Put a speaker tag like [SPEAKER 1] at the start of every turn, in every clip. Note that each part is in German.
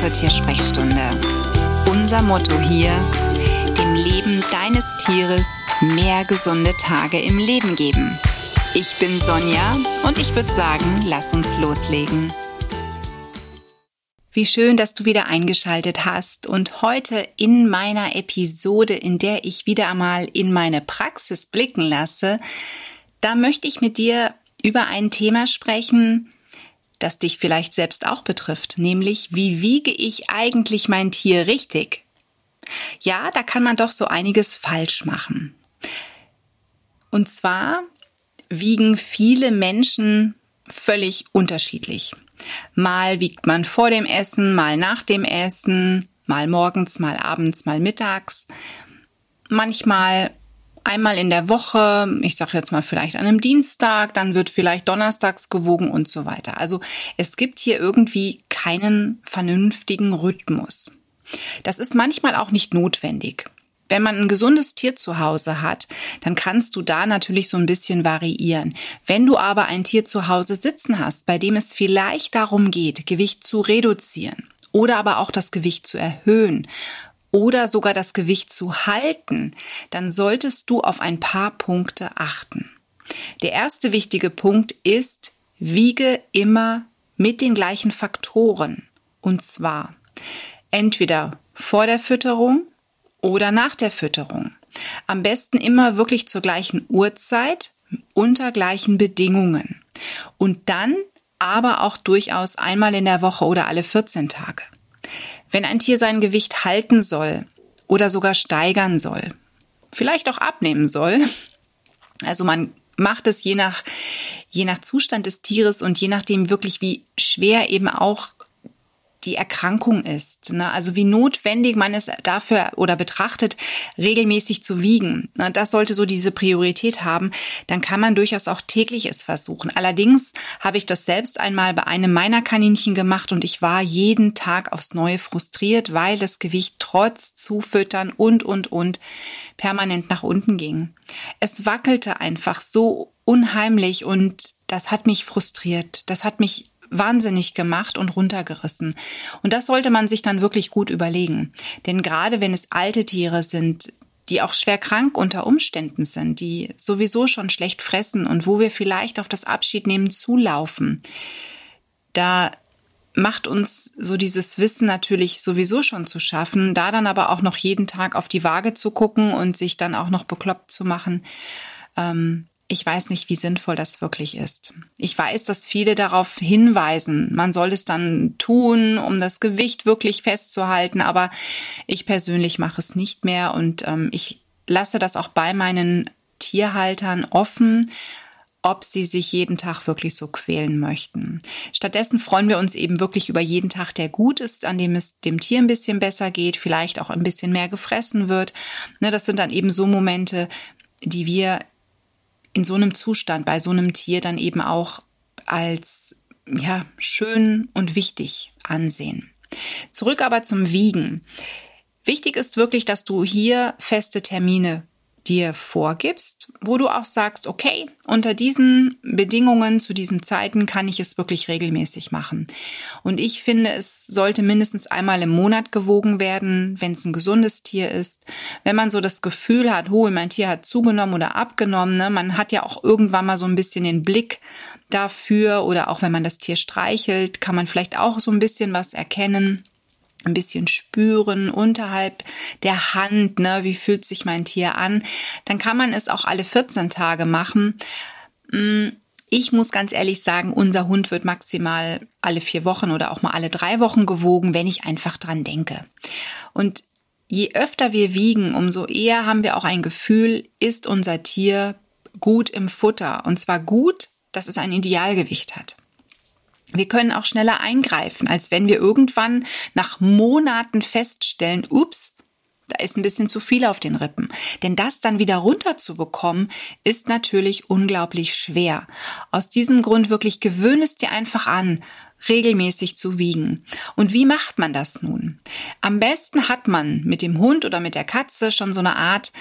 [SPEAKER 1] zur Tiersprechstunde. Unser Motto hier, dem Leben deines Tieres mehr gesunde Tage im Leben geben. Ich bin Sonja und ich würde sagen, lass uns loslegen. Wie schön, dass du wieder eingeschaltet hast und heute in meiner Episode, in der ich wieder einmal in meine Praxis blicken lasse, da möchte ich mit dir über ein Thema sprechen, das dich vielleicht selbst auch betrifft, nämlich wie wiege ich eigentlich mein Tier richtig? Ja, da kann man doch so einiges falsch machen. Und zwar wiegen viele Menschen völlig unterschiedlich. Mal wiegt man vor dem Essen, mal nach dem Essen, mal morgens, mal abends, mal mittags. Manchmal einmal in der Woche, ich sage jetzt mal vielleicht an einem Dienstag, dann wird vielleicht donnerstags gewogen und so weiter. Also es gibt hier irgendwie keinen vernünftigen Rhythmus. Das ist manchmal auch nicht notwendig. Wenn man ein gesundes Tier zu Hause hat, dann kannst du da natürlich so ein bisschen variieren. Wenn du aber ein Tier zu Hause sitzen hast, bei dem es vielleicht darum geht, Gewicht zu reduzieren oder aber auch das Gewicht zu erhöhen oder sogar das Gewicht zu halten, dann solltest du auf ein paar Punkte achten. Der erste wichtige Punkt ist, wiege immer mit den gleichen Faktoren. Und zwar entweder vor der Fütterung oder nach der Fütterung. Am besten immer wirklich zur gleichen Uhrzeit, unter gleichen Bedingungen. Und dann aber auch durchaus einmal in der Woche oder alle 14 Tage. Wenn ein Tier sein Gewicht halten soll oder sogar steigern soll, vielleicht auch abnehmen soll, also man macht es je nach, je nach Zustand des Tieres und je nachdem wirklich, wie schwer eben auch die Erkrankung ist. Ne? Also wie notwendig man es dafür oder betrachtet, regelmäßig zu wiegen. Ne? Das sollte so diese Priorität haben. Dann kann man durchaus auch täglich es versuchen. Allerdings habe ich das selbst einmal bei einem meiner Kaninchen gemacht und ich war jeden Tag aufs Neue frustriert, weil das Gewicht trotz Zufüttern und, und, und permanent nach unten ging. Es wackelte einfach so unheimlich und das hat mich frustriert. Das hat mich wahnsinnig gemacht und runtergerissen. Und das sollte man sich dann wirklich gut überlegen. Denn gerade wenn es alte Tiere sind, die auch schwer krank unter Umständen sind, die sowieso schon schlecht fressen und wo wir vielleicht auf das Abschiednehmen zulaufen, da macht uns so dieses Wissen natürlich sowieso schon zu schaffen, da dann aber auch noch jeden Tag auf die Waage zu gucken und sich dann auch noch bekloppt zu machen. Ähm, ich weiß nicht, wie sinnvoll das wirklich ist. Ich weiß, dass viele darauf hinweisen, man soll es dann tun, um das Gewicht wirklich festzuhalten, aber ich persönlich mache es nicht mehr und ähm, ich lasse das auch bei meinen Tierhaltern offen, ob sie sich jeden Tag wirklich so quälen möchten. Stattdessen freuen wir uns eben wirklich über jeden Tag, der gut ist, an dem es dem Tier ein bisschen besser geht, vielleicht auch ein bisschen mehr gefressen wird. Ne, das sind dann eben so Momente, die wir in so einem Zustand bei so einem Tier dann eben auch als ja, schön und wichtig ansehen. Zurück aber zum Wiegen. Wichtig ist wirklich, dass du hier feste Termine dir vorgibst, wo du auch sagst, okay, unter diesen Bedingungen zu diesen Zeiten kann ich es wirklich regelmäßig machen. Und ich finde, es sollte mindestens einmal im Monat gewogen werden, wenn es ein gesundes Tier ist. Wenn man so das Gefühl hat, oh, mein Tier hat zugenommen oder abgenommen, ne? man hat ja auch irgendwann mal so ein bisschen den Blick dafür oder auch wenn man das Tier streichelt, kann man vielleicht auch so ein bisschen was erkennen ein bisschen spüren unterhalb der Hand, ne, wie fühlt sich mein Tier an, dann kann man es auch alle 14 Tage machen. Mm, ich muss ganz ehrlich sagen, unser Hund wird maximal alle vier Wochen oder auch mal alle drei Wochen gewogen, wenn ich einfach dran denke. Und je öfter wir wiegen, umso eher haben wir auch ein Gefühl, ist unser Tier gut im Futter. Und zwar gut, dass es ein Idealgewicht hat. Wir können auch schneller eingreifen, als wenn wir irgendwann nach Monaten feststellen, ups, da ist ein bisschen zu viel auf den Rippen. Denn das dann wieder runterzubekommen, ist natürlich unglaublich schwer. Aus diesem Grund wirklich gewöhne es dir einfach an, regelmäßig zu wiegen. Und wie macht man das nun? Am besten hat man mit dem Hund oder mit der Katze schon so eine Art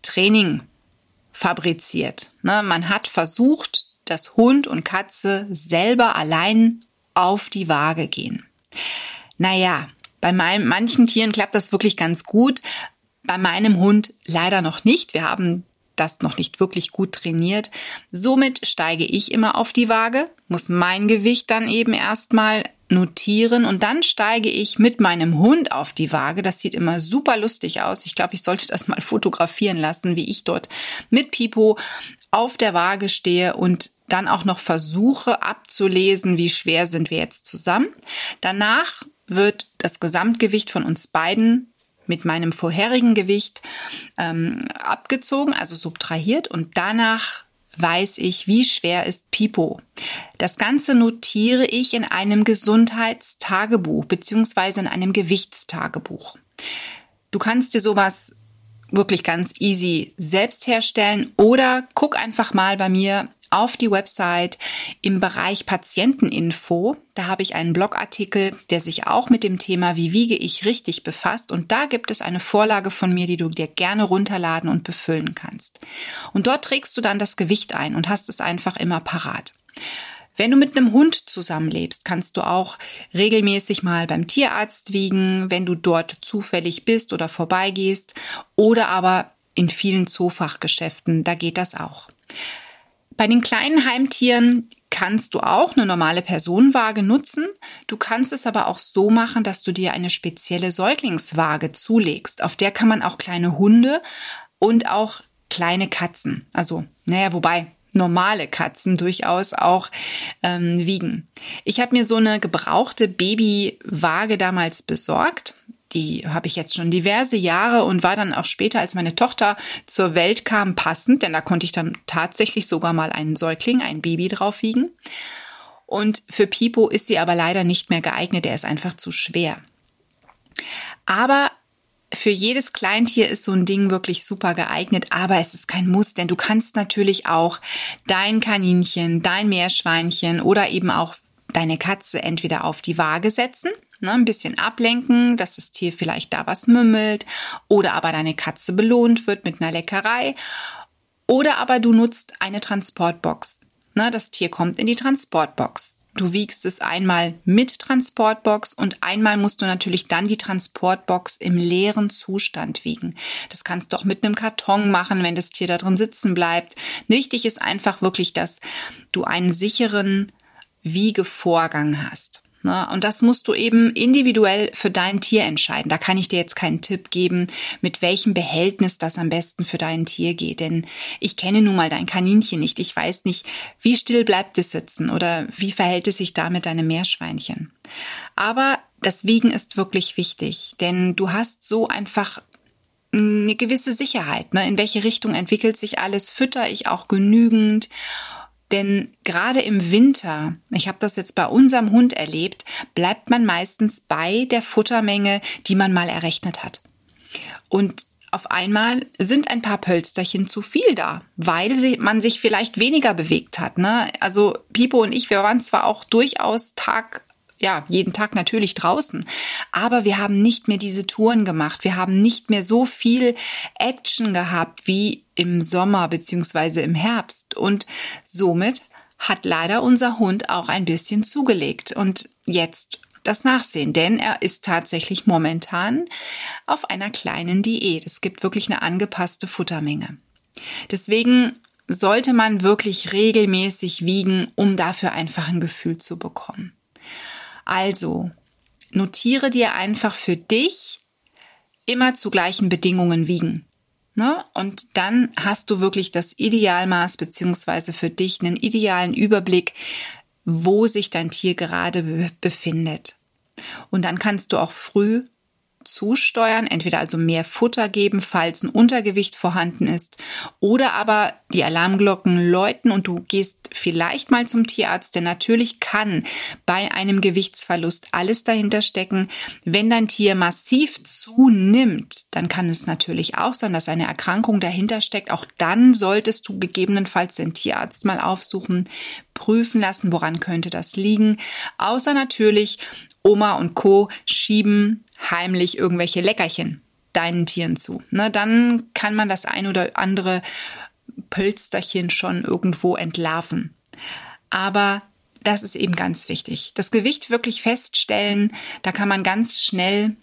[SPEAKER 1] Training fabriziert. Ne, man hat versucht, dass Hund und Katze selber allein auf die Waage gehen. Naja, Bei meinem, manchen Tieren klappt das wirklich ganz gut. Bei meinem Hund leider noch nicht. Wir haben das noch nicht wirklich gut trainiert. Somit steige ich immer auf die Waage, muss mein Gewicht dann eben erstmal notieren und dann steige ich mit meinem Hund auf die Waage. Das sieht immer super lustig aus. Ich glaube, ich sollte das mal fotografieren lassen, wie ich dort mit Pipo auf der Waage stehe und dann auch noch versuche abzulesen, wie schwer sind wir jetzt zusammen. Danach wird das Gesamtgewicht von uns beiden mit meinem vorherigen Gewicht ähm, abgezogen, also subtrahiert und danach weiß ich, wie schwer ist Pipo. Das Ganze notiere ich in einem Gesundheitstagebuch beziehungsweise in einem Gewichtstagebuch. Du kannst dir sowas wirklich ganz easy selbst herstellen oder guck einfach mal bei mir auf die Website im Bereich Patienteninfo. Da habe ich einen Blogartikel, der sich auch mit dem Thema Wie wiege ich richtig befasst. Und da gibt es eine Vorlage von mir, die du dir gerne runterladen und befüllen kannst. Und dort trägst du dann das Gewicht ein und hast es einfach immer parat. Wenn du mit einem Hund zusammenlebst, kannst du auch regelmäßig mal beim Tierarzt wiegen, wenn du dort zufällig bist oder vorbeigehst oder aber in vielen Zoofachgeschäften, da geht das auch. Bei den kleinen Heimtieren kannst du auch eine normale Personenwaage nutzen. Du kannst es aber auch so machen, dass du dir eine spezielle Säuglingswaage zulegst. Auf der kann man auch kleine Hunde und auch kleine Katzen, also naja, wobei normale Katzen durchaus auch ähm, wiegen. Ich habe mir so eine gebrauchte Babywaage damals besorgt die habe ich jetzt schon diverse Jahre und war dann auch später, als meine Tochter zur Welt kam, passend, denn da konnte ich dann tatsächlich sogar mal einen Säugling, ein Baby drauf wiegen. Und für Pipo ist sie aber leider nicht mehr geeignet, der ist einfach zu schwer. Aber für jedes Kleintier ist so ein Ding wirklich super geeignet, aber es ist kein Muss, denn du kannst natürlich auch dein Kaninchen, dein Meerschweinchen oder eben auch deine Katze entweder auf die Waage setzen Ne, ein bisschen ablenken, dass das Tier vielleicht da was mümmelt oder aber deine Katze belohnt wird mit einer Leckerei. Oder aber du nutzt eine Transportbox. Ne, das Tier kommt in die Transportbox. Du wiegst es einmal mit Transportbox und einmal musst du natürlich dann die Transportbox im leeren Zustand wiegen. Das kannst du auch mit einem Karton machen, wenn das Tier da drin sitzen bleibt. Wichtig ist einfach wirklich, dass du einen sicheren Wiegevorgang hast. Ne? Und das musst du eben individuell für dein Tier entscheiden. Da kann ich dir jetzt keinen Tipp geben, mit welchem Behältnis das am besten für dein Tier geht. Denn ich kenne nun mal dein Kaninchen nicht. Ich weiß nicht, wie still bleibt es sitzen oder wie verhält es sich da mit deinem Meerschweinchen. Aber das Wiegen ist wirklich wichtig, denn du hast so einfach eine gewisse Sicherheit. Ne? In welche Richtung entwickelt sich alles? Fütter ich auch genügend? Denn gerade im Winter, ich habe das jetzt bei unserem Hund erlebt, bleibt man meistens bei der Futtermenge, die man mal errechnet hat. Und auf einmal sind ein paar Pölsterchen zu viel da, weil man sich vielleicht weniger bewegt hat. Ne? Also Pipo und ich, wir waren zwar auch durchaus Tag ja, jeden Tag natürlich draußen. Aber wir haben nicht mehr diese Touren gemacht. Wir haben nicht mehr so viel Action gehabt wie im Sommer beziehungsweise im Herbst. Und somit hat leider unser Hund auch ein bisschen zugelegt. Und jetzt das Nachsehen, denn er ist tatsächlich momentan auf einer kleinen Diät. Es gibt wirklich eine angepasste Futtermenge. Deswegen sollte man wirklich regelmäßig wiegen, um dafür einfach ein Gefühl zu bekommen. Also, notiere dir einfach für dich immer zu gleichen Bedingungen wiegen. Ne? Und dann hast du wirklich das Idealmaß beziehungsweise für dich einen idealen Überblick, wo sich dein Tier gerade befindet. Und dann kannst du auch früh zusteuern, entweder also mehr Futter geben, falls ein Untergewicht vorhanden ist, oder aber die Alarmglocken läuten und du gehst vielleicht mal zum Tierarzt, denn natürlich kann bei einem Gewichtsverlust alles dahinter stecken. Wenn dein Tier massiv zunimmt, dann kann es natürlich auch sein, dass eine Erkrankung dahinter steckt. Auch dann solltest du gegebenenfalls den Tierarzt mal aufsuchen, prüfen lassen, woran könnte das liegen. Außer natürlich, Oma und Co. schieben heimlich irgendwelche Leckerchen deinen Tieren zu. Ne, dann kann man das ein oder andere Pölsterchen schon irgendwo entlarven. Aber das ist eben ganz wichtig. Das Gewicht wirklich feststellen, da kann man ganz schnell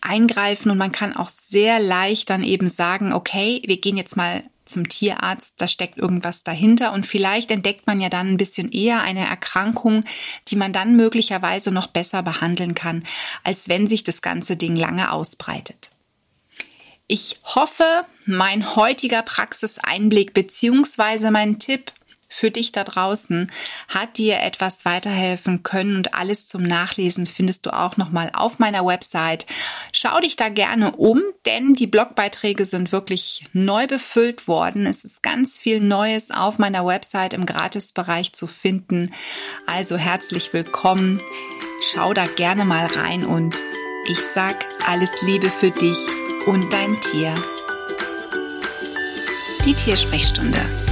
[SPEAKER 1] eingreifen und man kann auch sehr leicht dann eben sagen, okay, wir gehen jetzt mal zum Tierarzt, da steckt irgendwas dahinter und vielleicht entdeckt man ja dann ein bisschen eher eine Erkrankung, die man dann möglicherweise noch besser behandeln kann, als wenn sich das ganze Ding lange ausbreitet. Ich hoffe, mein heutiger Praxiseinblick beziehungsweise mein Tipp für dich da draußen hat dir etwas weiterhelfen können und alles zum Nachlesen findest du auch nochmal auf meiner Website. Schau dich da gerne um, denn die Blogbeiträge sind wirklich neu befüllt worden. Es ist ganz viel Neues auf meiner Website im Gratisbereich zu finden. Also herzlich willkommen. Schau da gerne mal rein und ich sag alles Liebe für dich und dein Tier. Die Tiersprechstunde.